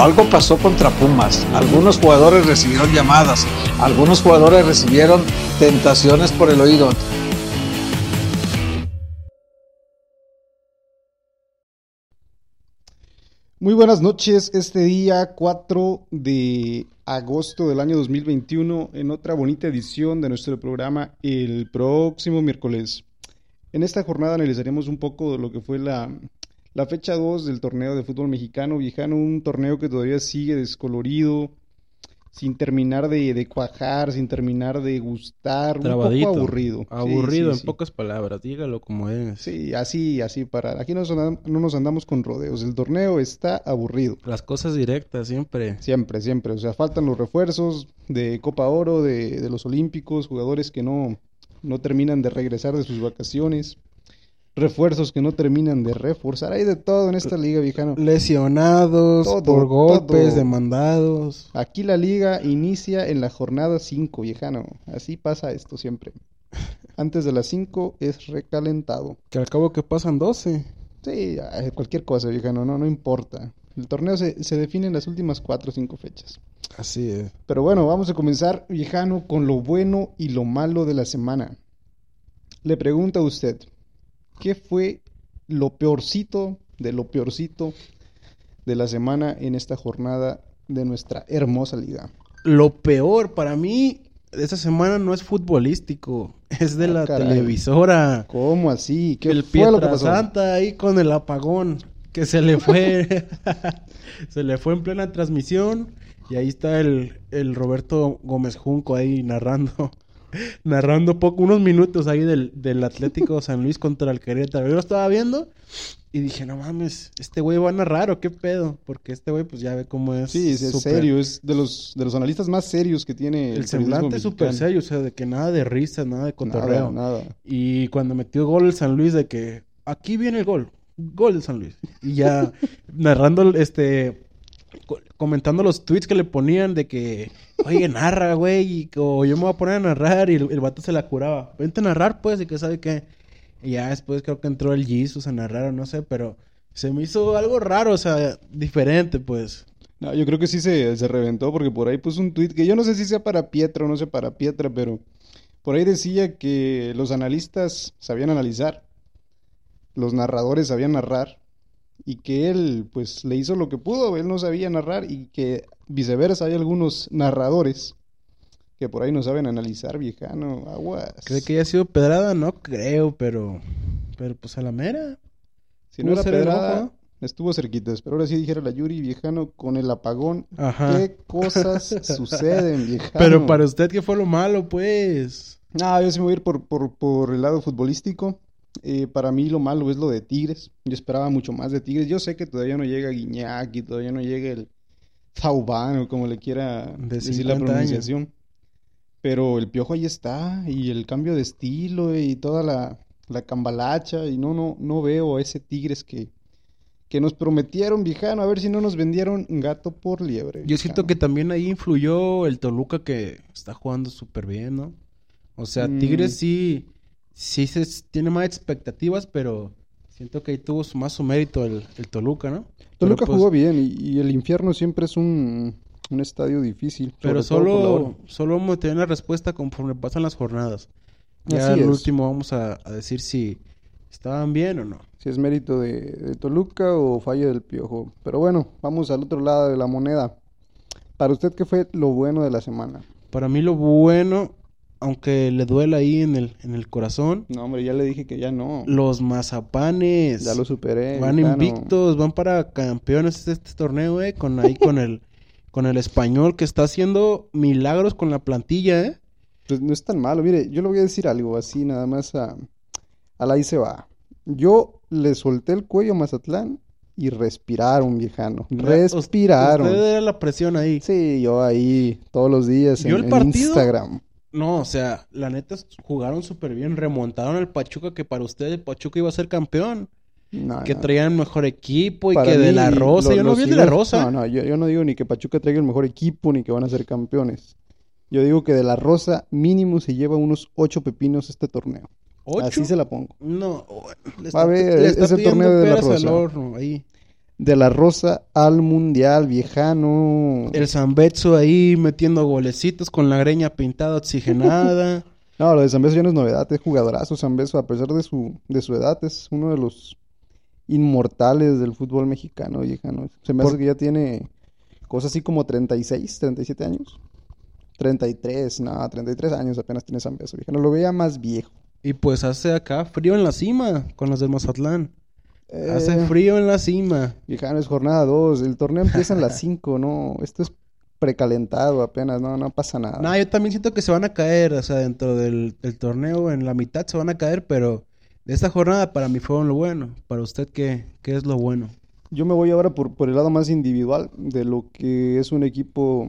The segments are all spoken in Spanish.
Algo pasó contra Pumas. Algunos jugadores recibieron llamadas, algunos jugadores recibieron tentaciones por el oído. Muy buenas noches, este día 4 de agosto del año 2021 en otra bonita edición de nuestro programa el próximo miércoles. En esta jornada analizaremos un poco de lo que fue la, la fecha 2 del torneo de fútbol mexicano viejano, un torneo que todavía sigue descolorido, sin terminar de, de cuajar, sin terminar de gustar, Trabadito. un poco aburrido. Aburrido, sí, en sí. pocas palabras, dígalo como es. Sí, así, así para. Aquí no, no nos andamos con rodeos. El torneo está aburrido. Las cosas directas siempre. Siempre, siempre. O sea, faltan los refuerzos de Copa Oro, de, de los Olímpicos, jugadores que no, no terminan de regresar de sus vacaciones, refuerzos que no terminan de reforzar. Hay de todo en esta liga, viejano. Lesionados, Todo, por golpes, todo. demandados. Aquí la liga inicia en la jornada 5, viejano. Así pasa esto siempre. Antes de las 5 es recalentado. Que al cabo que pasan 12. Sí, cualquier cosa, viejano, no, no importa. El torneo se, se define en las últimas 4 o 5 fechas. Así es. Pero bueno, vamos a comenzar, viejano, con lo bueno y lo malo de la semana. Le pregunto a usted, ¿qué fue lo peorcito de lo peorcito de la semana en esta jornada de nuestra hermosa liga? Lo peor para mí de esta semana no es futbolístico, es de Ah, la caray. televisora. ¿Cómo así? ¿Qué el fue lo que pasó? Santa ahí con el apagón que se le fue se le fue en plena transmisión y ahí está el, el Roberto Gómez Junco ahí narrando narrando poco unos minutos ahí del, del Atlético San Luis contra el Querétaro. Yo lo estaba viendo y dije, "No mames, este güey va a narrar o qué pedo", porque este güey pues ya ve cómo es Sí, es, súper- serio, es de los, de los analistas más serios que tiene El periodismo semblante es súper serio, o sea, de que nada de risas, nada de cotorreo. Nada, nada. Y cuando metió gol el San Luis de que aquí viene el gol, gol del San Luis. Y ya narrando este comentando los tweets que le ponían de que, oye, narra, güey, o yo me voy a poner a narrar y el, el vato se la curaba. Vente a narrar, pues, y que sabe qué. Y ya después creo que entró el Jesus a narrar o no sé, pero se me hizo algo raro, o sea, diferente, pues. No, yo creo que sí se, se reventó porque por ahí puso un tweet que yo no sé si sea para Pietra o no sea para Pietra, pero por ahí decía que los analistas sabían analizar, los narradores sabían narrar y que él pues le hizo lo que pudo, él no sabía narrar y que viceversa hay algunos narradores que por ahí no saben analizar, viejano, aguas. ¿Cree que haya sido pedrada? No creo, pero, pero pues a la mera. Si no era pedrada, estuvo cerquitas, pero ahora sí dijera la Yuri, viejano, con el apagón, Ajá. ¿qué cosas suceden, viejano? Pero para usted, ¿qué fue lo malo, pues? No, yo sí me voy a ir por, por, por el lado futbolístico. Eh, para mí lo malo es lo de Tigres. Yo esperaba mucho más de Tigres. Yo sé que todavía no llega Guiñac y todavía no llega el Zaubán o como le quiera De decir la 50 años. pronunciación. Pero el piojo ahí está y el cambio de estilo y toda la, la cambalacha y no, no, no veo a ese Tigres que, que nos prometieron, viejano, a ver si no nos vendieron gato por liebre. Yo siento que también ahí influyó el Toluca que está jugando súper bien, ¿no? O sea, Mm. Tigres sí, sí se, tiene más expectativas, pero siento que ahí tuvo más su mérito el, el Toluca, ¿no? Toluca pues, jugó bien y, y el infierno siempre es un, un estadio difícil. Pero solo, solo vamos a tener la respuesta conforme pasan las jornadas. Ya al último vamos a, a decir si estaban bien o no. Si es mérito de, de Toluca o falla del piojo. Pero bueno, vamos al otro lado de la moneda. Para usted, ¿qué fue lo bueno de la semana? Para mí lo bueno, aunque le duela ahí en el, en el corazón, No, hombre, ya le dije que ya no. los mazapanes. Ya lo superé. Van invictos, van para campeones de este torneo, eh, con ahí con el con el español que está haciendo milagros con la plantilla, eh. Pues no es tan malo. Mire, yo le voy a decir algo así, nada más a, a la ahí se va. Yo le solté el cuello a Mazatlán y respiraron, viejano. Respiraron. Usted era la presión ahí. Sí, yo ahí todos los días ¿Vio en, el en partido? Instagram. No, o sea, la neta jugaron súper bien, remontaron al Pachuca que para usted el Pachuca iba a ser campeón, No, que no. traían mejor equipo y Para que de la Rosa, lo- yo no vi de la Rosa. No, no, yo, yo no digo ni que Pachuca traiga el mejor equipo ni que van a ser campeones. Yo digo que de la Rosa mínimo se lleva unos ocho pepinos este torneo. ¿Ocho? Así se la pongo. No, le Va a ver, le está ese torneo de la peras al Rosa. horno, ahí. De la Rosa al Mundial, viejano. El Zambetso ahí metiendo golecitos con la greña pintada, oxigenada. No, lo de Zambeso ya no es novedad, es jugadorazo Zambeso, a pesar de su, de su edad, es uno de los inmortales del fútbol mexicano, viejano. Se me Por- hace que ya tiene cosas así como 36, 37 años. 33, no, 33 años apenas tiene Zambeso, viejano. Lo veía más viejo. y pues hace acá frío en la cima con los del Mazatlán. Hace Eh, frío en la cima. Viejano, es jornada 2, el torneo empieza en las 5, no, esto es precalentado apenas, no, no pasa nada. No, yo también siento que se van a caer, o sea, dentro del, del torneo, en la mitad se van a caer, pero de esta jornada para mí fue lo bueno. Para usted, ¿qué, qué es lo bueno? Yo me voy ahora por, por el lado más individual de lo que es un equipo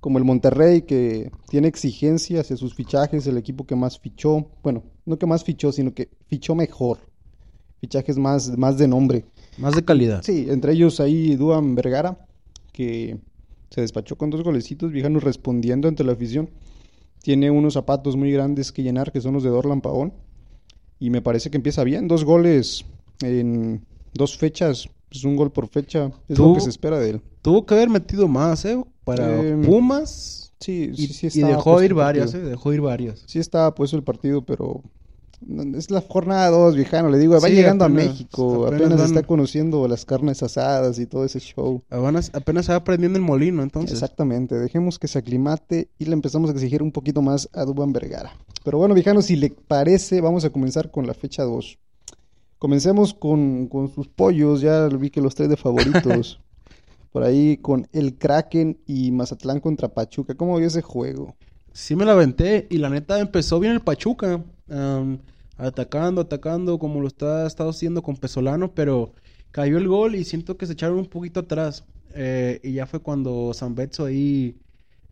como el Monterrey que tiene exigencia hacia sus fichajes, el equipo que más fichó, bueno, no que más fichó, sino que fichó mejor, fichajes más, más de nombre. Más de calidad. Sí, entre ellos ahí Duan Vergara, que se despachó con dos golecitos, viejano respondiendo ante la afición. Tiene unos zapatos muy grandes que llenar, que son los de Dorlan Pavón. Y me parece que empieza bien. Dos goles en dos fechas. Pues un gol por fecha. Es lo que se espera de él. Tuvo que haber metido más, ¿eh? Para Em, Pumas. Sí, sí, sí y dejó ir varias. ¿eh? Dejó ir varias. Sí estaba puesto el partido, pero es la jornada 2, viejano. Le digo, va Sí, llegando a México. apenas Apenas, van- está conociendo las carnes asadas y todo ese show. Apenas, apenas se va aprendiendo el molino, entonces. Exactamente, dejemos que se aclimate y le empezamos a exigir un poquito más a Duban Vergara. Pero bueno, viejano, si le parece, vamos a comenzar con la fecha 2. Comencemos con, con sus pollos, ya vi que los tres de favoritos. Por ahí con el Kraken y Mazatlán contra Pachuca. ¿Cómo vio ese juego? Sí me la aventé y la neta empezó bien el Pachuca. Atacando, atacando como lo está estado haciendo con Pesolano, pero cayó el gol y siento que se echaron un poquito atrás. Eh, y ya fue cuando Zambetso ahí,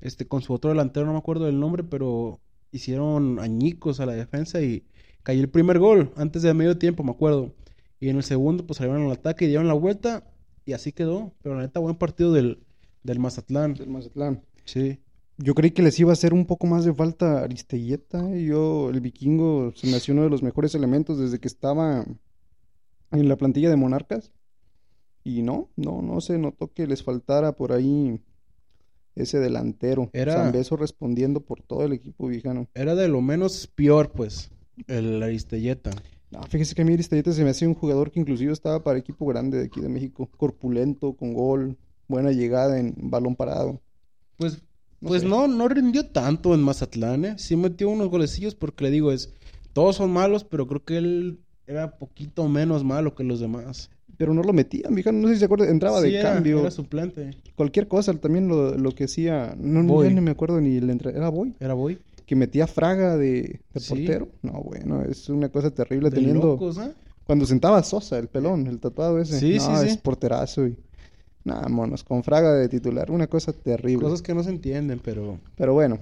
este, con su otro delantero, no me acuerdo del nombre, pero hicieron añicos a la defensa y cayó el primer gol antes de medio tiempo, me acuerdo. Y en el segundo, pues salieron al ataque y dieron la vuelta y así quedó. Pero la neta, buen partido del, del Mazatlán. Del Mazatlán. Sí. Yo creí que les iba a hacer un poco más de falta Aristeguieta. y Yo, el vikingo, se me hacía uno de los mejores elementos desde que estaba en la plantilla de Monarcas. Y no, no, no se notó que les faltara por ahí ese delantero. Era- Zambeso respondiendo por todo el equipo viejano. Era de lo menos peor, pues, el Aristelleta. No, fíjese que a mí Aristeguieta se me hacía un jugador que inclusive estaba para equipo grande de aquí de México. Corpulento, con gol, buena llegada en balón parado. Pues, No pues sé. no, no rindió tanto en Mazatlán, ¿eh? Sí metió unos golecillos porque le digo, es, todos son malos, pero creo que él era poquito menos malo que los demás. Pero no lo metían, viejano. No sé si se acuerda, entraba Sí, de era- cambio. Era suplente. cualquier cosa, también lo, lo que hacía, no, no, me acuerdo ni el entre, era Boy, Era Boy. que metía Fraga de, de Sí. portero. No, bueno, es una cosa terrible De teniendo, locos, ¿eh? cuando sentaba a Sosa, el pelón, el tatuado ese, Sí, no, sí, es porterazo y, nada, monos, con Fraga de titular, una cosa terrible. Cosas que no se entienden, pero... Pero bueno,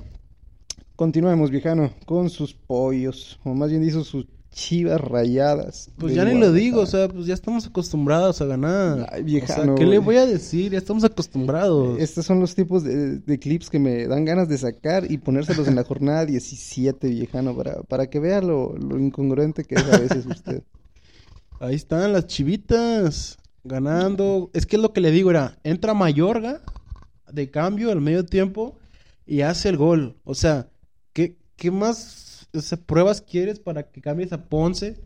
continuemos, viejano, con sus pollos, o más bien dicho, sus chivas rayadas. Pues ya ni lo digo, o sea, pues ya estamos acostumbrados a ganar. Ay, o viejano, sea, ¿qué le voy a decir? Ya estamos acostumbrados. Estos son los tipos de, de clips que me dan ganas de sacar y ponérselos en la jornada 17, viejano, para, para que vea lo, lo incongruente que es a veces usted. Ahí están las chivitas ganando. Es que es lo que le digo, era, entra Mayorga de cambio al medio tiempo y hace el gol. O sea, ¿qué, qué más o sea, pruebas quieres para que cambies a Ponce,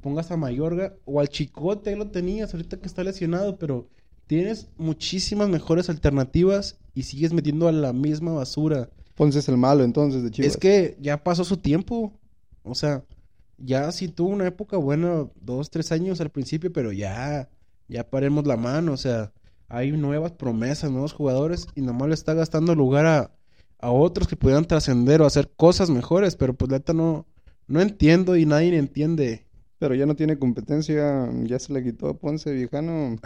pongas a Mayorga o al Chicote? Ahí lo tenías, ahorita que está lesionado, pero tienes muchísimas mejores alternativas y sigues metiendo a la misma basura. Ponce es el malo entonces de Chivas. Es que ya pasó su tiempo. O sea, ya sí tuvo una época buena, dos, tres años al principio, pero ya, ya paremos la mano. O sea, hay nuevas promesas, nuevos jugadores y nomás le está gastando lugar a, a otros que pudieran trascender o hacer cosas mejores. Pero pues la neta no, no entiendo y nadie entiende. Pero ya no tiene competencia, ya se le quitó a Ponce, viejano.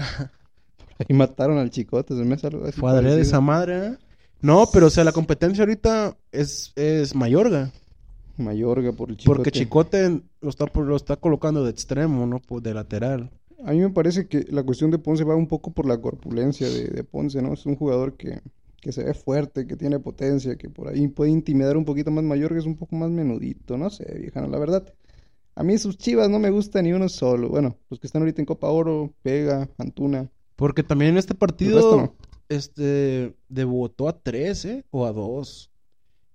Ahí mataron al Chicote, se me hace algo así parecido. esa madre, ¿eh? No, pero o sea, la competencia ahorita es, es Mayorga. Mayorga por el Chicote. Porque Chicote lo está, lo está colocando de extremo, ¿no? Pues de lateral. A mí me parece que la cuestión de Ponce va un poco por la corpulencia de, de Ponce, ¿no? Es un jugador que que se ve fuerte, que tiene potencia, que por ahí puede intimidar un poquito más mayor, que es un poco más menudito, no sé, viejano, la verdad. A mí sus chivas no me gusta ni uno solo. Bueno, los que están ahorita en Copa Oro, Vega, Antuna. Porque también en este partido, no. este, debutó a tres, ¿eh? O a dos.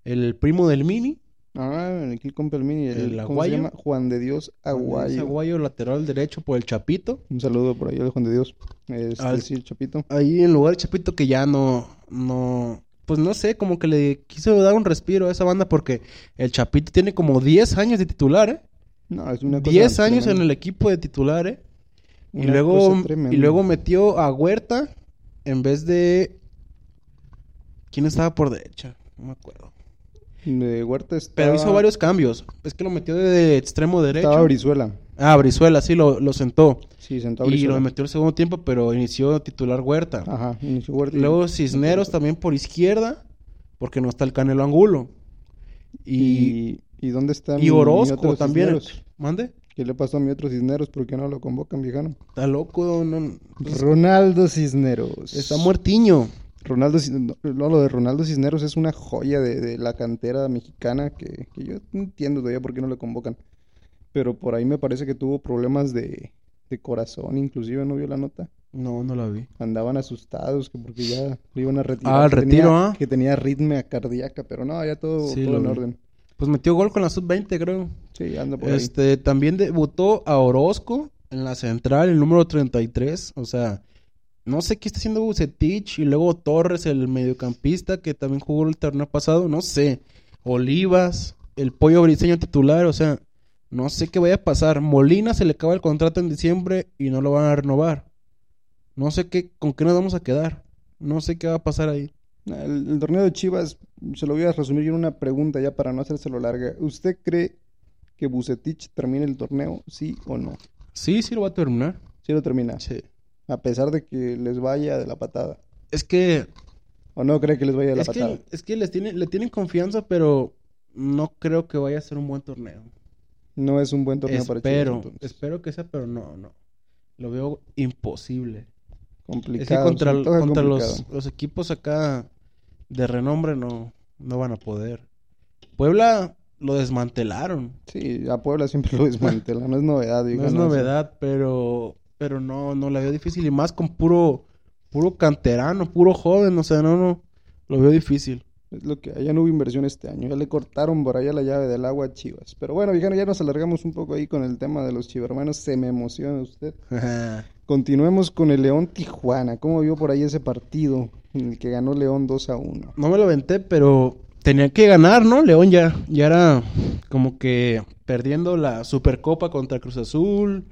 El primo del Mini, Ah, el Kill con Pelmini, el, ¿El ¿cómo se llama? Juan de Dios Aguayo. Aguayo, lateral derecho por el Chapito. Un saludo por ahí al Juan de Dios. Este, Al- el Chapito. Ahí en lugar de Chapito que ya no, no, pues no sé, como que le quiso dar un respiro a esa banda porque el Chapito tiene como 10 años de titular, ¿eh? No, es una cosa 10 años en el equipo de titular, ¿eh? Y luego, y luego metió a Huerta en vez de... ¿Quién estaba por derecha? No me acuerdo. De Huerta estaba... Pero hizo varios cambios. Es que lo metió de extremo derecho. Estaba Brizuela. Ah, Brizuela, sí, lo, lo sentó. Sí, sentado Y Brizuela. lo metió el segundo tiempo, pero inició titular Huerta. Ajá, inició Huerta. y- Luego Cisneros también por izquierda, porque no está el Canelo Angulo. Y, Y, ¿y dónde está y mi Orozco también. Cisneros? ¿Mande? ¿Qué le pasó a mi otro Cisneros? ¿Por qué no lo convocan, viejano? Está loco, no, Ronaldo Cisneros. está muertiño. Ronaldo, no, lo de Ronaldo Cisneros es una joya de, de la cantera mexicana que, que yo no entiendo todavía por qué no lo convocan. Pero por ahí me parece que tuvo problemas de, de corazón, inclusive, ¿no vio la nota? No, no la vi. Andaban asustados que porque ya lo iban a retirar. Ah, el que retiro, tenía, ¿ah? Que tenía arritmia cardíaca, pero no, ya todo, Sí, todo en vi. orden. Pues metió gol con la sub-20, creo. Sí, anda por ahí. Este, también debutó a Orozco en la central, el número 33. O sea, no sé qué está haciendo Bucetich. Y luego Torres, el mediocampista, que también jugó el torneo pasado. No sé. Olivas, el pollo briseño titular. O sea, no sé qué vaya a pasar. Molina se le acaba el contrato en diciembre y no lo van a renovar. No sé qué, con qué nos vamos a quedar. No sé qué va a pasar ahí. El, el torneo de Chivas, se lo voy a resumir yo en una pregunta ya para no hacérselo larga. ¿Usted cree que Bucetich termine el torneo, sí o no? Sí, sí lo va a terminar. Sí lo termina, Sí. A pesar de que les vaya de la patada. Es que ¿O no cree que les vaya de la Es patada? que, es que les tiene, le tienen confianza, pero no creo que vaya a ser un buen torneo. No es un buen torneo para Chivas, Espero, entonces. espero que sea, pero no, no. Lo veo imposible. Complicado. Es que contra, contra los, complicado. los equipos acá de renombre no, no van a poder. Puebla lo desmantelaron. Sí, a Puebla siempre lo desmantela, no es novedad. No es novedad, pero, pero no, no la veo difícil. Y más con puro, puro canterano, puro joven. O sea, no, no. Lo veo difícil. Es lo que ya no hubo inversión este año. Ya le cortaron por allá la llave del agua a Chivas. Pero bueno, viejano, ya nos alargamos un poco ahí con el tema de los chivermanos. Se me emociona usted. Continuemos con el León Tijuana. ¿Cómo vio por ahí ese partido en el que ganó León 2 a 1? No me lo aventé, pero tenía que ganar, ¿no? León ya, ya era como que perdiendo la Supercopa contra Cruz Azul,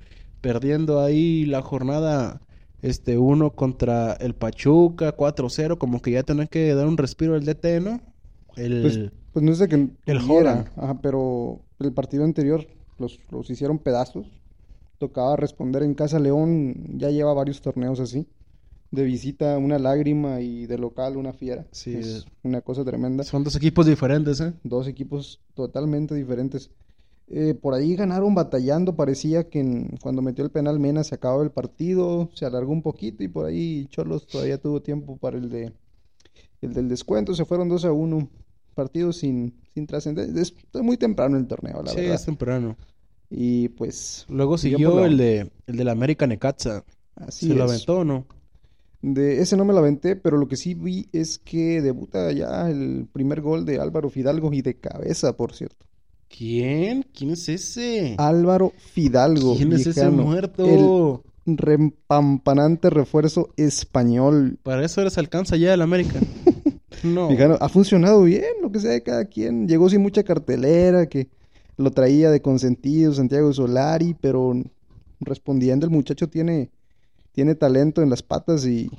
perdiendo ahí la jornada este uno contra el Pachuca, 4-0, como que ya tenía que dar un respiro al DT, ¿no? El Pues, pues no de que el pudiera, Joran. ajá, pero el partido anterior los, los hicieron pedazos. Tocaba responder en casa. León ya lleva varios torneos así. De visita una lágrima y de local una fiera. Sí. Es una cosa tremenda. son dos equipos diferentes, ¿eh? Dos equipos totalmente diferentes. Eh, por ahí ganaron batallando. Parecía que en- cuando metió el penal Mena se acababa el partido. Se alargó un poquito y por ahí Cholos todavía tuvo tiempo para el de el del descuento. Se fueron 2 a 1. Partido sin, sin trascendencia. Es muy temprano el torneo, la sí, verdad. es temprano. Y pues Luego Siguió el de el del América Necaxa. así ¿Se lo aventó o no? De ese no me lo aventé, pero lo que sí vi es que debuta ya el primer gol de Álvaro Fidalgo y de cabeza, por cierto. ¿Quién? ¿Quién es ese? Álvaro Fidalgo, ¿Quién es ese muerto? el repampanante refuerzo español. Para eso les alcanza ya el América. No. Viejano, ha funcionado bien, lo que sea de cada quien. Llegó sin mucha cartelera, que lo traía de consentido Santiago Solari, pero respondiendo el muchacho tiene, tiene talento en las patas y,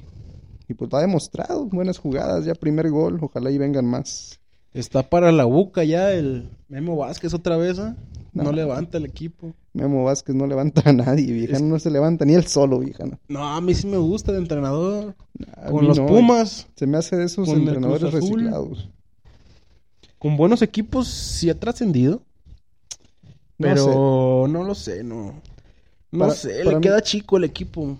y pues lo ha demostrado. Buenas jugadas, ya primer gol, ojalá y vengan más. Está para la buca ya el Memo Vázquez otra vez, ¿eh? No, No. levanta el equipo. Memo Vázquez no levanta a nadie, viejano, Es- no se levanta ni él solo, viejano. No, a mí sí me gusta de entrenador. A Con los no, Pumas, Se me hace de esos el entrenadores reciclados. con buenos equipos, sí ha trascendido. No Pero no lo sé, no. No Para- sé, para le mí- queda chico el equipo.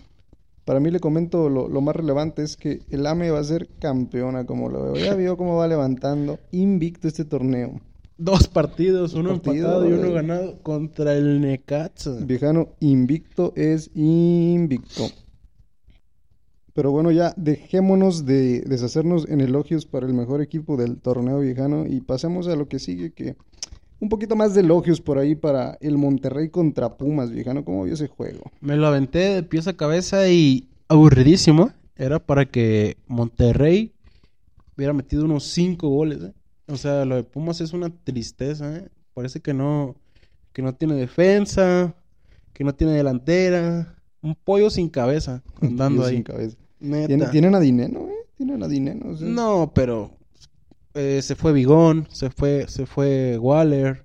Para mí le comento lo, lo más relevante es que el AME va a ser campeona, como lo veo. Ya vio cómo va levantando invicto este torneo. Dos partidos, uno partido, empatado y uno güey. ganado contra el Necaxa. Viejano, invicto es invicto. Pero bueno, ya dejémonos de deshacernos en elogios para el mejor equipo del torneo viejano y pasemos a lo que sigue, que un poquito más de elogios por ahí para el Monterrey contra Pumas, viejano. ¿Cómo vio ese juego? Me lo aventé de pies a cabeza y aburridísimo. Era para que Monterrey hubiera metido unos cinco goles. ¿eh? O sea, lo de Pumas es una tristeza. ¿eh? Parece que no, que no tiene defensa, que no tiene delantera. Un pollo sin cabeza andando Yo ahí. sin cabeza. Neta. ¿Tiene- ¿Tienen a Dineno, eh? Tienen a Dineno. o sea, No, pero eh, se fue Bigón, se fue, se fue Waller,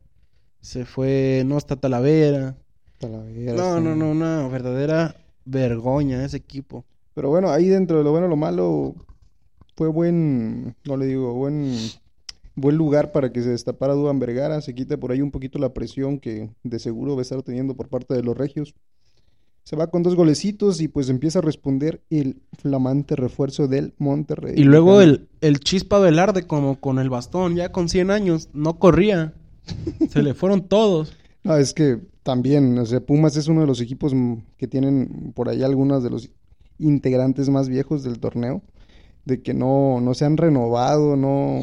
se fue, no está Talavera. Talavera, No, sí. no, no, no, verdadera vergoña ese equipo. Pero bueno, ahí dentro de lo bueno y lo malo fue buen, no le digo, buen, buen lugar para que se destapara Duban Vergara, se quite por ahí un poquito la presión que de seguro va a estar teniendo por parte de los regios. Se va con dos golecitos y pues empieza a responder el flamante refuerzo del Monterrey. Y luego el, el Chispa Velarde como con el bastón, ya con 100 años, no corría. Se le fueron todos. No, es que también, o sea, Pumas es uno de los equipos que tienen por ahí algunos de los integrantes más viejos del torneo, de que no, no se han renovado, no...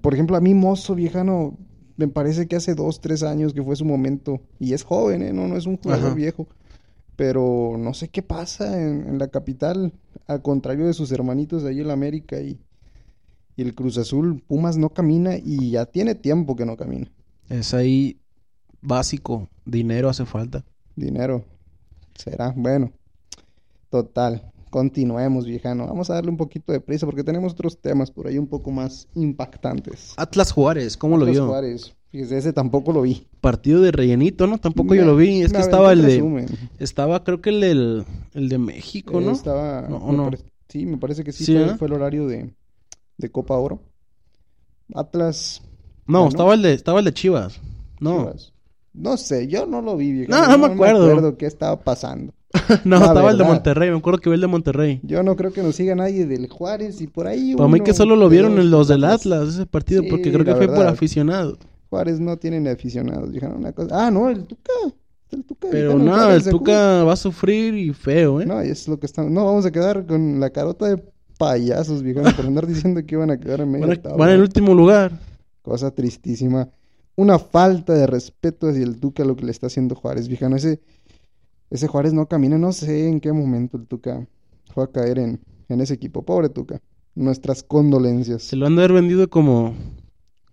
Por ejemplo, a mí Mozo, viejano, me parece que hace dos, tres años que fue su momento, y es joven, ¿eh? No, no es un jugador Ajá. viejo, pero no sé qué pasa en, en la capital, al contrario de sus hermanitos ahí en la América y, y el Cruz Azul, Pumas no camina y ya tiene tiempo que no camina. Es ahí básico, dinero hace falta. Dinero. Será. Bueno. Total. Continuemos, viejano. Vamos a darle un poquito de prisa porque tenemos otros temas por ahí un poco más impactantes. Atlas Juárez, ¿cómo lo Atlas vio? Juárez. Fíjese, ese tampoco lo vi. Partido de rellenito, ¿no? Tampoco yo Me- lo vi. Es me que estaba el de... Estaba creo que el del... El de México, Eh, ¿no? Estaba. No, me no. pare- Sí, me parece que sí, Sí, fue, ¿eh? fue el horario de, de Copa Oro. Atlas. No, ganó. estaba el de... Estaba el de Chivas. No. Chivas. No sé, yo no lo vi, viejo. No, no me acuerdo. qué estaba pasando. no, La estaba el de verdad. Monterrey. Me acuerdo que vi el de Monterrey. Yo no creo que nos siga nadie del Juárez y por ahí. Para mí uno que solo lo de vieron en los del Atlas. Ese partido, Sí, porque creo que la fue por verdad. aficionado. Juárez no tiene ni aficionados. Dijeron una cosa. Ah, no, el Tuca. El Tuca. Pero dijeron, no, Juárez el se Tuca va a sufrir y feo, ¿eh? No, es lo que estamos. No, vamos a quedar con la carota de payasos, viejo, por andar diciendo que iban a quedar en medio van, a- van en el último lugar. Cosa tristísima. Una falta de respeto hacia el Tuca lo que le está haciendo Juárez, viejano. Ese, ese Juárez no camina, no sé en qué momento el Tuca fue a caer en, en ese equipo. Pobre Tuca. Nuestras condolencias. Se lo han de haber vendido como,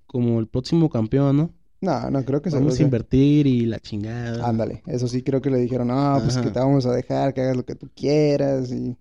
como el próximo campeón, ¿no? No, no creo que se Vamos lo a invertir y la chingada. Ándale, eso sí creo que le dijeron, no, pues que te vamos a dejar, que hagas lo que tú quieras, y...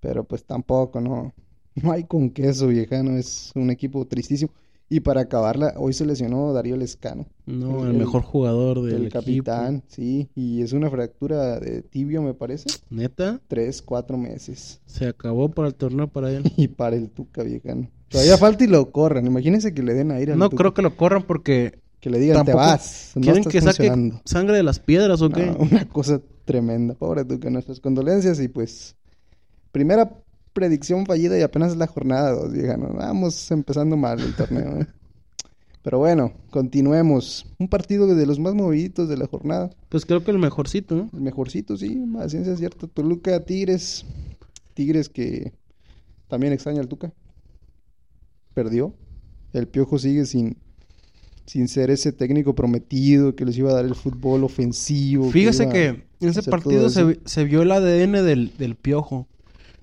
pero pues tampoco, no, no hay con queso, viejano, es un equipo tristísimo. Y para acabarla, hoy se lesionó Darío Lescano, No, El- mejor jugador del el equipo. capitán, sí, y es una fractura de tibio, me parece, Neta, tres, cuatro meses, se acabó para el torneo para él. y para el Tuca, viejano. Todavía falta y lo corran, imagínense que le den aire al No Tuca, creo que lo corran porque que le digan, te vas, no quieren estás que saque funcionando". sangre de las piedras o qué. Una cosa tremenda. Pobre Tuca, nuestras condolencias y pues primera predicción fallida y apenas es la jornada 2, viejano. Vamos empezando mal el torneo. ¿eh? Pero bueno, continuemos. Un partido de los más moviditos de la jornada. Pues creo que el mejorcito, ¿no? El mejorcito, sí, a ciencia cierta. Toluca, Tigres. Tigres que también extraña al Tuca. Perdió. El Piojo sigue sin, sin ser ese técnico prometido que les iba a dar el fútbol ofensivo. Fíjese que en ese partido se, se vio el ADN del, del piojo.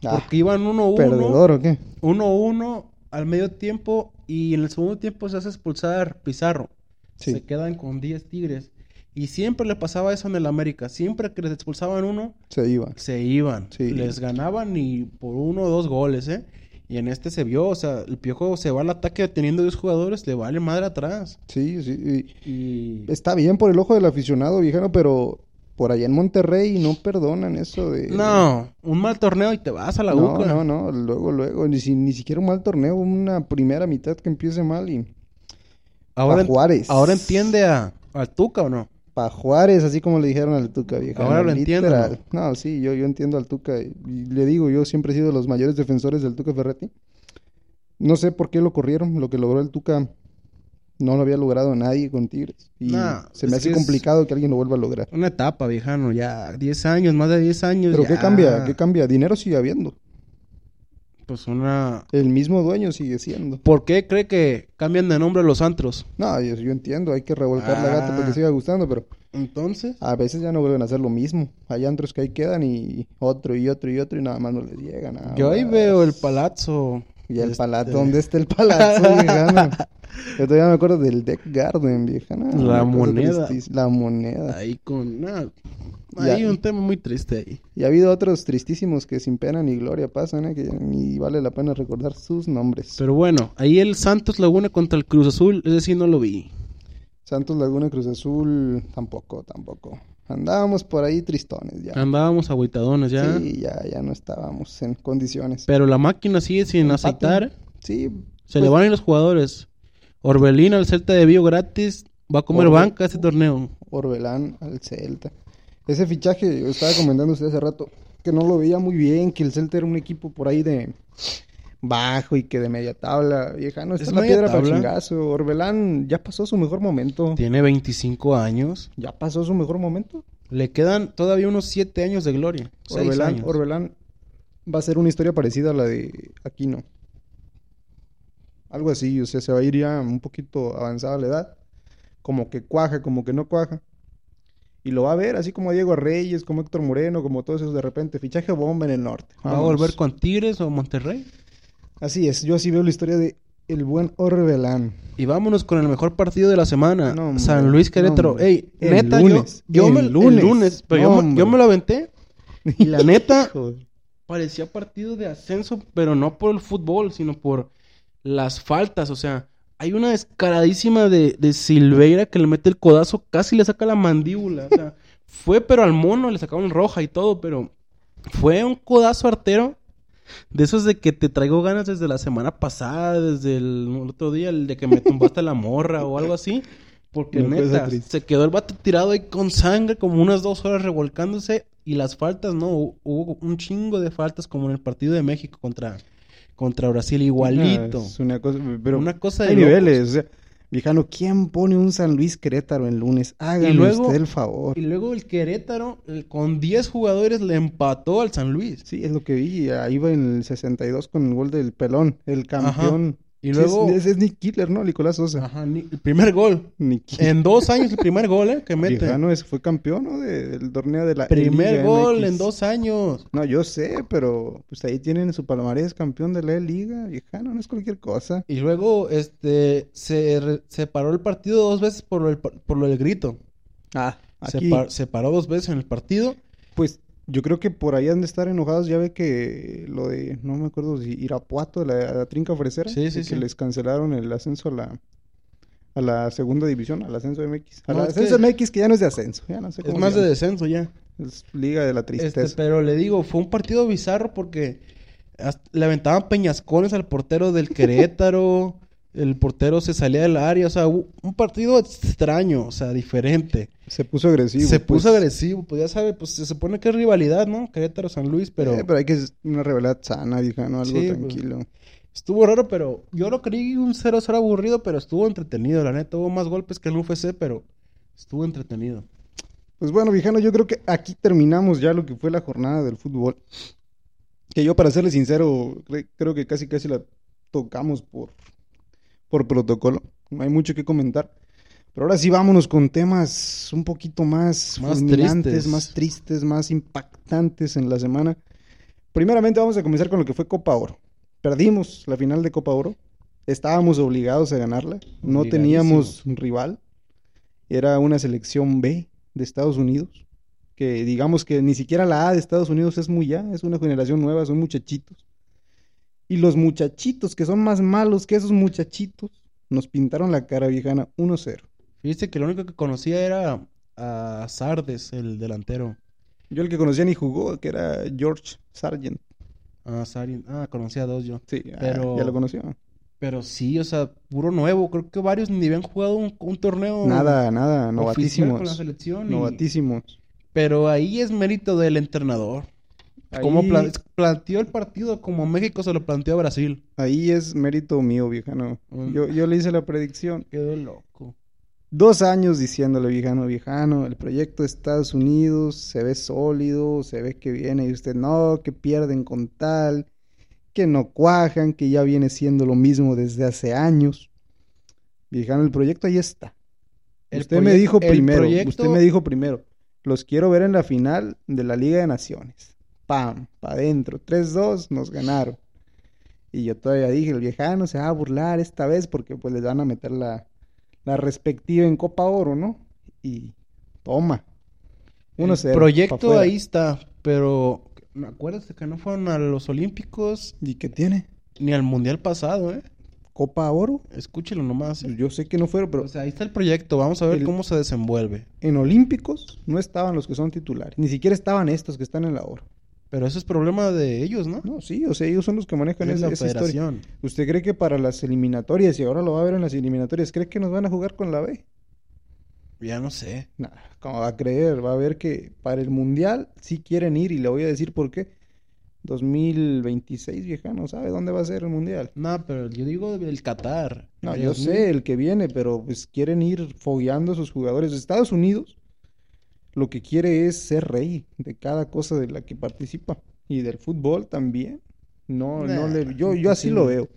Ah, Porque iban 1-1, ¿Perdedor o qué? 1-1 al medio tiempo y en el segundo tiempo se hace expulsar Pizarro. Sí. Se quedan con 10 Tigres. Y siempre le pasaba eso en el América. Siempre que les expulsaban uno, Se iba. se iban. Sí. Les ganaban y por uno o dos goles, ¿eh? Y en este se vio, o sea, el Piojo se va al ataque teniendo 10 jugadores, le vale madre atrás. Sí, sí. y Y... Está bien por el ojo del aficionado, viejano, pero por allá en Monterrey no perdonan eso de... No, un mal torneo y te vas a la no, UCA. no, no, luego, luego, ni, si- ni siquiera un mal torneo, una primera mitad que empiece mal y... Ahora, Juárez. ahora entiende a, a Tuca o no. Pa' Juárez, así como le dijeron al Tuca, vieja. Ahora lo entiendo. No, sí, yo, yo entiendo al Tuca. Y y le digo, yo siempre he sido de los mayores defensores del Tuca Ferretti. No sé por qué lo corrieron. Lo que logró el Tuca no lo había logrado nadie con Tigres. Y Nah, se me hace que complicado que alguien lo vuelva a lograr. Una etapa, viejano, ya 10 años, más de 10 años. Pero ¿qué cambia? ¿Qué cambia? Dinero sigue habiendo. Pues una... El mismo dueño sigue siendo. ¿Por qué cree que cambian de nombre los antros? No, yo, yo entiendo, hay que revolcar la gata para Ah. que siga gustando, pero Entonces... a veces ya no vuelven a hacer lo mismo. Hay antros que ahí quedan y otro y otro y otro y nada más no les llegan. nada Yo ahí veo el palazzo. Y el este, palazo, ¿dónde está el viejano? Yo todavía me acuerdo del Deck Garden, viejano. La moneda. La moneda. Ahí con... Ya. Hay un tema muy triste ahí. Y ha habido otros tristísimos que sin pena ni gloria pasan, ¿eh? Que ni vale la pena recordar sus nombres. Pero bueno, ahí el Santos Laguna contra el Cruz Azul, es decir, no lo vi. Santos Laguna Cruz Azul, tampoco, tampoco. Andábamos por ahí tristones ya. Andábamos aguitadones ya. Sí, ya, ya no estábamos en condiciones. Pero la máquina sigue sin Empate. aceitar. Sí, Se pues, le van a ir los jugadores. Orbelín al Celta de Vigo gratis. Va a comer Orbe- banca este torneo. Orbelán al Celta. Ese fichaje, yo estaba comentando usted hace rato, que no lo veía muy bien, que el Celta era un equipo por ahí de bajo y que de media tabla. Vieja, no está ¿Es la piedra para tabla? chingazo. Orbelán ya pasó su mejor momento. Tiene 25 años. Ya pasó su mejor momento. Le quedan todavía unos 7 años de gloria. 6 Orbelán, años. Orbelán va a ser una historia parecida a la de Aquino. Algo así, o sea, se va a ir ya un poquito avanzada la edad. Como que cuaja, como que no cuaja. Y lo va a ver, así como Diego Reyes, como Héctor Moreno, como todos esos de repente. Fichaje bomba en el norte. ¿Va a volver con Tigres o Monterrey? Así es, yo así veo la historia de el buen Orbelán. Y vámonos con el mejor partido de la semana. No, San Luis Querétaro. no. Ey, El neta, lunes, yo, yo el me, el lunes. lunes. Pero No, yo, me, yo me lo aventé. Y la neta, parecía partido de ascenso, pero no por el fútbol, sino por las faltas. O sea, hay una descaradísima de, de Silveira que le mete el codazo, casi le saca la mandíbula. O sea, fue pero al mono, le sacaron roja y todo, pero fue un codazo artero. De esos de que te traigo ganas desde la semana pasada, desde el otro día, el de que me tumbaste la morra o algo así. Porque neta, triste. se quedó el vato tirado ahí con sangre como unas dos horas revolcándose. Y las faltas, no, hu- hubo un chingo de faltas como en el partido de México contra, contra Brasil, igualito. Ah, Es una cosa, pero Una cosa de hay locos. niveles. O sea, viejano, ¿quién pone un San Luis Querétaro el lunes? Hágame luego- usted el favor. Y luego el Querétaro, el- con 10 jugadores, le empató al San Luis. Sí, es lo que vi. Ahí va en el 62 con el gol del pelón, el campeón. Y Sí, luego- es, es Nick Killer, ¿no? Nicolás Sosa. Ajá, el primer gol. Nick. En dos años, el primer gol, ¿eh? Que mete. Viejano ese fue campeón, ¿no? De- del torneo de la Primer gol MX. en dos años. No, yo sé, pero pues ahí tienen su palmarés campeón de la E-Liga. Viejano, no es cualquier cosa. Y luego, este, se, se paró el partido dos veces por pa- por lo del grito. Ah, Se, aquí, par- se paró dos veces en el partido. pues yo creo que por ahí han de estar enojados. Ya ve que lo de, no me acuerdo si Irapuato, la, la trinca fresera, Sí, sí, que les cancelaron el ascenso a la, a la segunda división, al ascenso MX. Al No, es ascenso que- MX que ya no es de ascenso, ya no sé Es cómo más se de descenso ya. Es liga de la tristeza. Este, pero le digo, fue un partido bizarro porque hasta- le aventaban peñascones al portero del Querétaro. El portero se salía del área. O sea, un partido extraño, o sea, diferente. Se puso agresivo. se pues. puso agresivo, pues ya sabe, pues se supone que es rivalidad, ¿no? Querétaro-San Luis, pero Eh, pero hay que una rivalidad sana, vieja, no algo Sí, pues. tranquilo. estuvo raro, pero yo lo creí un 0-0 aburrido, pero estuvo entretenido, la neta. Hubo más golpes que en UFC, pero estuvo entretenido. Pues bueno, viejano, yo creo que aquí terminamos ya lo que fue la jornada del fútbol. Que yo, para serle sincero, cre- creo que casi casi la tocamos por, por protocolo. No hay mucho que comentar. Pero ahora sí vámonos con temas un poquito más, Más tristes. más tristes, más impactantes en la semana. Primeramente vamos a comenzar con lo que fue Copa Oro. Perdimos la final de Copa Oro. Estábamos obligados a ganarla. No teníamos rival. Era una selección B de Estados Unidos. Que digamos que ni siquiera la A de Estados Unidos es muy ya. Es una generación nueva, son muchachitos. Y los muchachitos que son más malos que esos muchachitos nos pintaron la cara viejana 1-0. Fíjate que lo único que conocía era a Sardes, el delantero. Yo el que conocía ni jugó, que era George Sargent. Ah, Sarin. Ah, conocía a dos yo. Sí, ah, Pero- ya lo conoció. Pero sí, o sea, puro nuevo. Creo que varios ni habían jugado un, un torneo Nada, nada, novatísimos. con la selección. y- Novatísimos. Pero ahí es mérito del entrenador. Pla- planteó el partido como México se lo planteó a Brasil. Ahí es mérito mío, viejano. Mm. Yo, yo le hice la predicción. Quedó loco. Dos años diciéndole, viejano, viejano, el proyecto de Estados Unidos se ve sólido, se ve que viene y usted no, que pierden con tal, que no cuajan, que ya viene siendo lo mismo desde hace años. Viejano, el proyecto ahí está. El usted me dijo primero, proyecto- usted me dijo primero, los quiero ver en la final de la Liga de Naciones. Pam, pa' adentro, 3-2, nos ganaron. Y yo todavía dije, el viejano se va a burlar esta vez porque pues les van a meter la, la respectiva en Copa Oro, ¿no? Y toma. 1-0. El pa' proyecto ahí está, pero acuérdate que no fueron a los Olímpicos ¿Y qué tiene? ni al Mundial pasado, ¿eh? ¿Copa Oro? Escúchelo nomás. Yo sé que no fueron, pero O sea, ahí está el proyecto. Vamos a ver El- cómo se desenvuelve. en Olímpicos no estaban los que son titulares. Ni siquiera estaban estos que están en la Oro. Pero eso es problema de ellos, ¿no? No, sí, o sea, ellos son los que manejan Es esa, la esa historia. ¿Usted cree que para las eliminatorias, y ahora lo va a ver en las eliminatorias, cree que nos van a jugar con la B? Ya no sé. Nah, ¿cómo va a creer? Va a ver que para el Mundial sí quieren ir y le voy a decir por qué. 2026, vieja, no sabe dónde va a ser el Mundial. No, pero yo digo del Qatar. No, El yo 2000. sé el que viene, pero pues quieren ir fogueando a sus jugadores. Estados Unidos lo que quiere es ser rey de cada cosa de la que participa. Y del fútbol también. No, no le... Yo, yo así lo veo.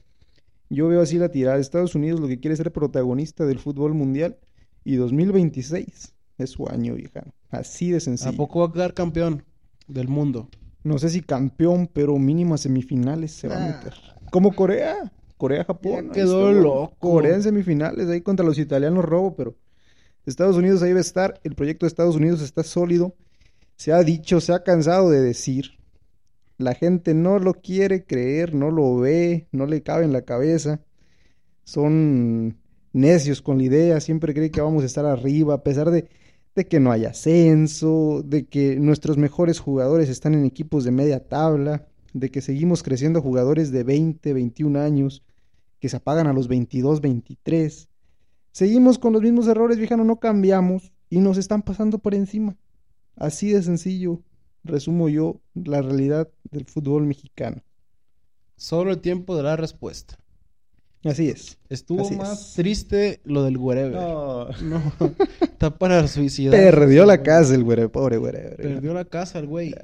Yo veo así la tirada. Estados Unidos lo que quiere es ser protagonista del fútbol mundial. Y 2026 es su año, vieja. Así de ¿A sencillo. poco va a quedar campeón del mundo? No sé si campeón, pero mínimo a semifinales se va a Nah. meter. Como Corea. Corea-Japón. Quedó estuvo. loco. Corea en semifinales, ahí contra los italianos robo, pero Estados Unidos ahí va a estar. El proyecto de Estados Unidos está sólido. Se ha dicho, se ha cansado de decir. La gente no lo quiere creer, no lo ve, no le cabe en la cabeza. Son necios con la idea, siempre creen que vamos a estar arriba, a pesar de, de que no hay ascenso, de que nuestros mejores jugadores están en equipos de media tabla, de que seguimos creciendo jugadores de 20, 21 años, que se apagan a los 22, 23. Seguimos con los mismos errores, viejano, no cambiamos y nos están pasando por encima. Así de sencillo, resumo yo la realidad del fútbol mexicano. Solo el tiempo de la respuesta. Así es. Estuvo Así más es. triste lo del wherever. No. No, está para suicidar. Perdió la casa el güere, pobre güere. Perdió la casa el güey.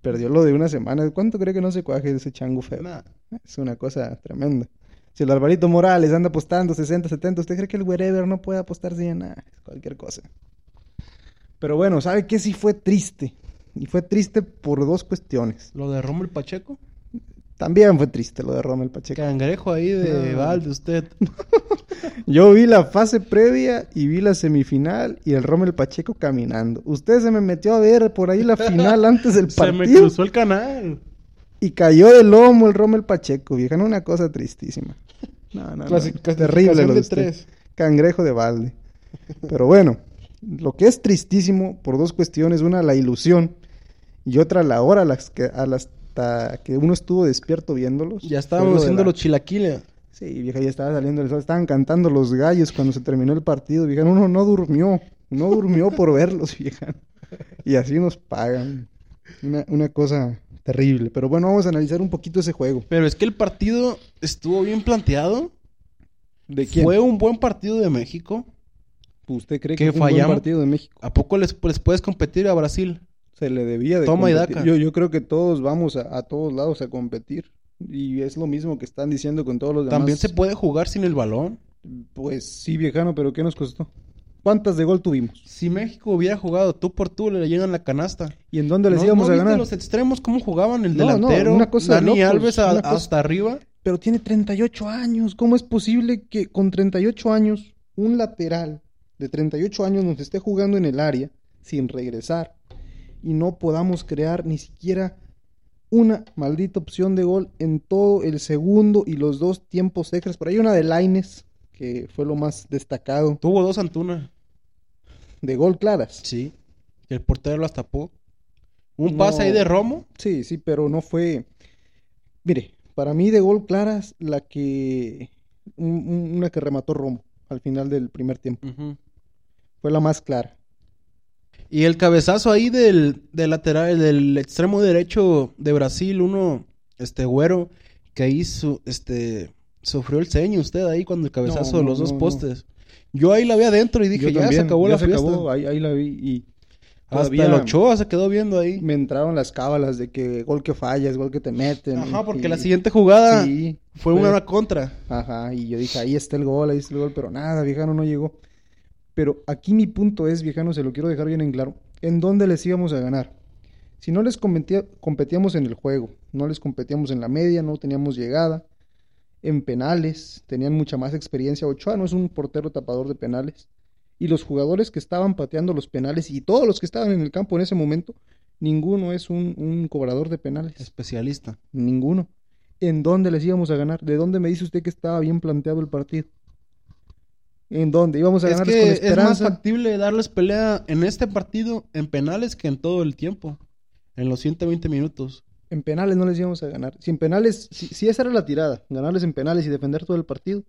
Perdió lo de una semana. ¿Cuánto cree que no se cuaje ese chango feo? Nah, Es una cosa tremenda. Si el Alvarito Morales anda apostando 60, 70, ¿usted cree que el wherever no puede apostar 100? Nada, cualquier cosa. Pero bueno, ¿sabe qué? Sí fue triste. Y fue triste por dos cuestiones. Lo de Rommel Pacheco. También fue triste lo de Rommel Pacheco. Cangrejo ahí de. Valde, usted. Yo vi la fase previa y vi la semifinal y el Rommel Pacheco caminando. Usted se me metió a ver por ahí la final antes del Se me partido cruzó el canal. Y cayó de lomo el Rommel Pacheco, vieja. No, una cosa tristísima. No, no, no. Terrible clasificación lo de de usted. tres. Cangrejo de balde. Pero bueno, lo que es tristísimo por dos cuestiones, una la ilusión y otra la hora a las que, a las hasta que uno estuvo despierto viéndolos. Ya estábamos haciendo la- los chilaquiles. Sí, vieja, ya estaba saliendo el sol. Estaban cantando los gallos cuando se terminó el partido. Vieja, uno no durmió. No durmió por verlos, vieja. Y así nos pagan. Una, una cosa terrible. Pero bueno, vamos a analizar un poquito ese juego. Pero es que el partido estuvo bien planteado. ¿De quién? Fue un buen partido de México. ¿Usted cree que que fue un buen partido de México? ¿A poco les, les puedes competir a Brasil? Se le debía de Toma y daca. Yo, yo creo que todos vamos a, a todos lados a competir. Y es lo mismo que están diciendo con todos los demás. También se puede jugar sin el balón. Pues sí, viejano, pero ¿qué nos costó? ¿Cuántas de gol tuvimos? Si México hubiera jugado tú por tú, le llegan la canasta. ¿Y en dónde les ¿No- íbamos no a viste ganar? los extremos cómo jugaban? El No, no, delantero, una cosa de Dani locos, Alves a- una cosa- hasta arriba. Pero tiene 38 años. ¿Cómo es posible que con 38 años un lateral de 38 años nos esté jugando en el área sin regresar y no podamos crear ni siquiera una maldita opción de gol en todo el segundo y los dos tiempos extras? Por ahí una de Laines, que fue lo más destacado, Tuvo dos Antuna. De gol claras. Sí. El portero las tapó. Un No. pase ahí de Romo. Sí, sí, pero no fue. Mire, para mí de gol claras, la que Un- un- una que remató Romo al final del primer tiempo. Fue la más clara. Y el cabezazo ahí del, del lateral, del extremo derecho de Brasil, uno, este güero, que ahí su, este, sufrió el ceño usted ahí cuando el cabezazo No, de los dos postes. Yo ahí la vi adentro y dije, Yo ya se acabó ya la se fiesta. acabó, ahí, ahí la vi y Hasta el Ochoa se quedó viendo ahí. me entraron las cábalas de que gol que fallas, gol que te meten. Ajá, porque y- la siguiente jugada Sí, fue una contra. Ajá, y yo dije, ahí está el gol, ahí está el gol, pero nada, viejano no llegó. Pero aquí mi punto es, viejano, se lo quiero dejar bien en claro, ¿en dónde les íbamos a ganar? Si no les competía- competíamos en el juego, no les competíamos en la media, no teníamos llegada, en penales, tenían mucha más experiencia. Ochoa no es un portero tapador de penales. Y los jugadores que estaban pateando los penales y todos los que estaban en el campo en ese momento, ninguno es un, un cobrador de penales. Especialista. Ninguno. ¿En dónde les íbamos a ganar? ¿De dónde me dice usted que estaba bien planteado el partido? ¿En dónde? ¿Íbamos a Es ganarles que con es más esperanza? factible darles pelea en este partido en penales que en todo el tiempo. En los 120 minutos. En penales no les íbamos a ganar. Si en penales, si, si esa era la tirada, ganarles en penales y defender todo el partido,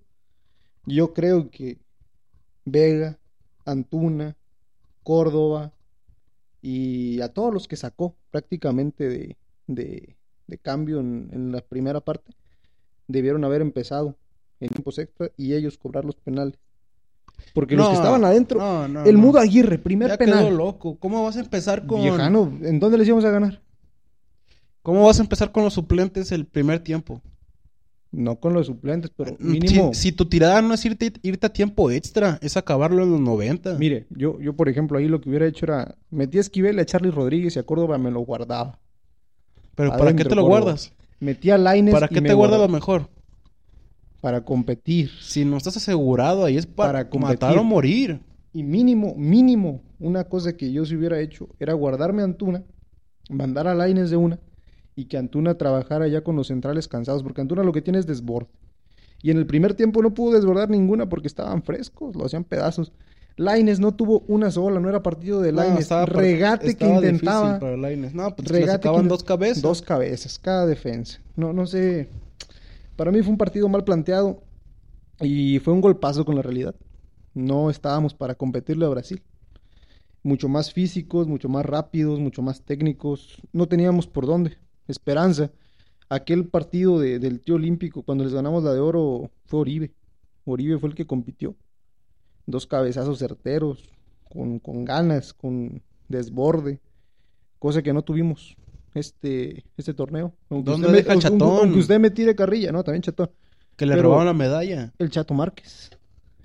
yo creo que Vega, Antuna, Córdoba y a todos los que sacó prácticamente de, de, de cambio en, en la primera parte, debieron haber empezado en tiempos extra y ellos cobrar los penales. Porque los que estaban adentro, no, no, el. Mudo Aguirre, primer Ya penal. quedó loco. ¿Cómo vas a empezar con Viejano, ¿en dónde les íbamos a ganar? ¿Cómo vas a empezar con los suplentes el primer tiempo? No con los suplentes, pero Mm, mínimo. Si, si tu tirada no es irte, irte a tiempo extra, es acabarlo en los 90. Mire, yo, yo por ejemplo ahí lo que hubiera hecho era metí a Esquivel, a Charlie Rodríguez y a Córdoba me lo guardaba. Pero ¿para qué te lo Córdoba. guardas? Metí a Lainez ¿Para qué te guardas lo mejor? Para competir. Si no estás asegurado, ahí es pa- Para competir. matar o morir. Y mínimo, mínimo, una cosa que yo si hubiera hecho era guardarme a Antuna, mandar a Lainez de una y que Antuna trabajara ya con los centrales cansados, porque Antuna lo que tiene es desborde. Y en el primer tiempo no pudo desbordar ninguna porque estaban frescos, lo hacían pedazos. Lainez no tuvo una sola, no era partido de No, estaba par- regate que intentaba. para. No, pues regate que- dos cabezas. Dos cabezas, cada defensa. No, no sé. Para mí fue un partido mal planteado y fue un golpazo con la realidad. No estábamos para competirle a Brasil. Mucho más físicos, mucho más rápidos, mucho más técnicos. No teníamos por dónde. Esperanza. Aquel partido de- del tío olímpico, cuando les ganamos la de oro, fue Oribe. Oribe fue el que compitió. Dos cabezazos certeros, con, con ganas, con desborde. Cosa que no tuvimos este, este torneo. Aunque ¿Dónde usted me- deja el aunque- Chatón? Aunque usted me tire carrilla, ¿no? También Chatón. Que le pero- robaron la medalla. El Chato Márquez.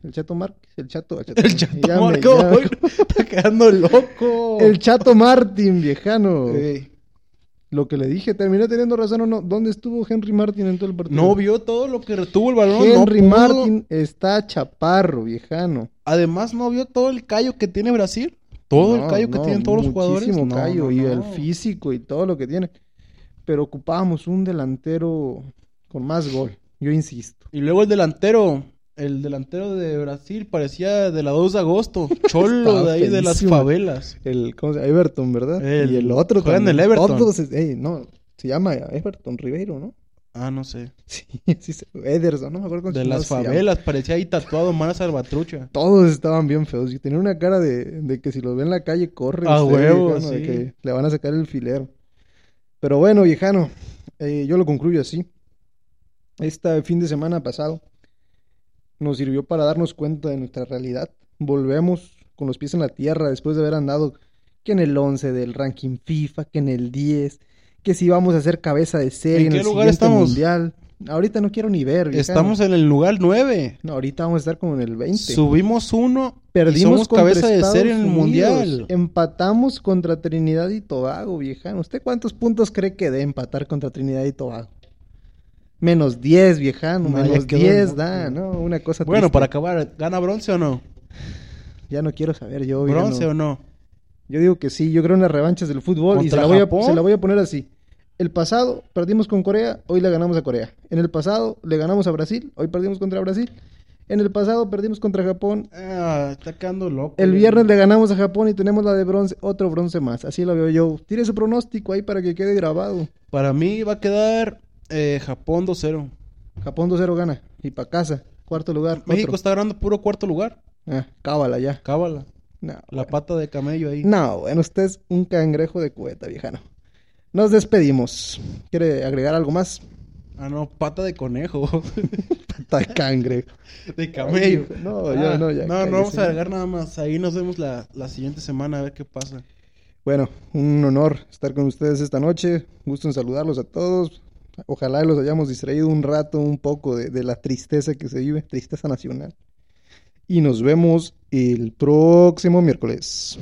El Chato Márquez. El Chato. El Chato, El chato me- oiga, está quedando loco. El Chato Martín, viejano. Ey. Lo que le dije, terminé teniendo razón o no. ¿Dónde estuvo Henry Martin en todo el partido? No vio todo lo que retuvo el balón. Henry no. Martin está chaparro, viejano. Además, no vio todo el callo que tiene Brasil. Todo el No, callo que tienen todos los jugadores. Muchísimo callo y el físico y todo lo que tiene. Pero ocupábamos un delantero con más gol, yo insisto. Y luego el delantero. El delantero de Brasil parecía de la 2 de agosto. Cholo de ahí de las favelas. El, ¿cómo se llama? Everton, ¿verdad? El- y el otro juega en también. el Everton. Todos, ey, no, se llama Everton Ribeiro, ¿no? Ah, no sé. Sí, sí, Ederson, no me acuerdo cómo De las llama. favelas. Parecía ahí tatuado Mara Salvatrucha. Todos estaban bien feos y tenían una cara de, de que si los ven en la calle corren. A huevo, de que le van a sacar el filero. Pero bueno, viejano, eh, yo lo concluyo así. Este fin de semana pasado nos sirvió para darnos cuenta de nuestra realidad. Volvemos con los pies en la tierra después de haber andado que en el 11 del ranking FIFA, que en el 10, que si vamos a hacer cabeza de serie ¿En en, qué el lugar siguiente estamos? mundial. Ahorita no quiero ni ver, viejano. Estamos en el lugar 9. No, ahorita vamos a estar como en el 20. Subimos uno. y Perdimos somos contra cabeza de Estados serie en el Unidos. mundial. Empatamos contra Trinidad y Tobago, viejano. ¿Usted cuántos puntos cree que de empatar contra Trinidad y Tobago? Menos 10, viejano. No, menos quedó, 10 ¿no? da, ¿no? Una cosa Bueno, triste. para acabar, ¿gana bronce o no? Ya no quiero saber yo. ¿Bronce o no? Yo digo que sí. Yo creo en las revanchas del fútbol y se ¿Contra la, voy a, Japón? se la voy a poner así. El pasado perdimos con Corea, hoy le ganamos a Corea. En el pasado le ganamos a Brasil, hoy perdimos contra Brasil. En el pasado perdimos contra Japón, Ah, está quedando loco. El viernes le ganamos a Japón y tenemos la de bronce, otro bronce más. Así lo veo yo. Tire su pronóstico ahí para que quede grabado. Para mí va a quedar eh, Japón 2-0. Japón 2-0 gana. Y para casa. Cuarto lugar. México otro. está ganando puro cuarto lugar. Ah, cábala ya. Cábala. No, La bueno. pata de camello ahí. No, bueno, usted es un cangrejo de cubeta, viejano. Nos despedimos. ¿Quiere agregar algo más? Ah, no, pata de conejo. Pata de cangrejo. de camello. No, ya, no, ya, No, no vamos a agregar nada más. Ahí nos vemos la, la siguiente semana a ver qué pasa. Bueno, un honor estar con ustedes esta noche. Gusto en saludarlos a todos. Ojalá los hayamos distraído un rato, un poco de, la tristeza que se vive, tristeza nacional. Y nos vemos el próximo miércoles.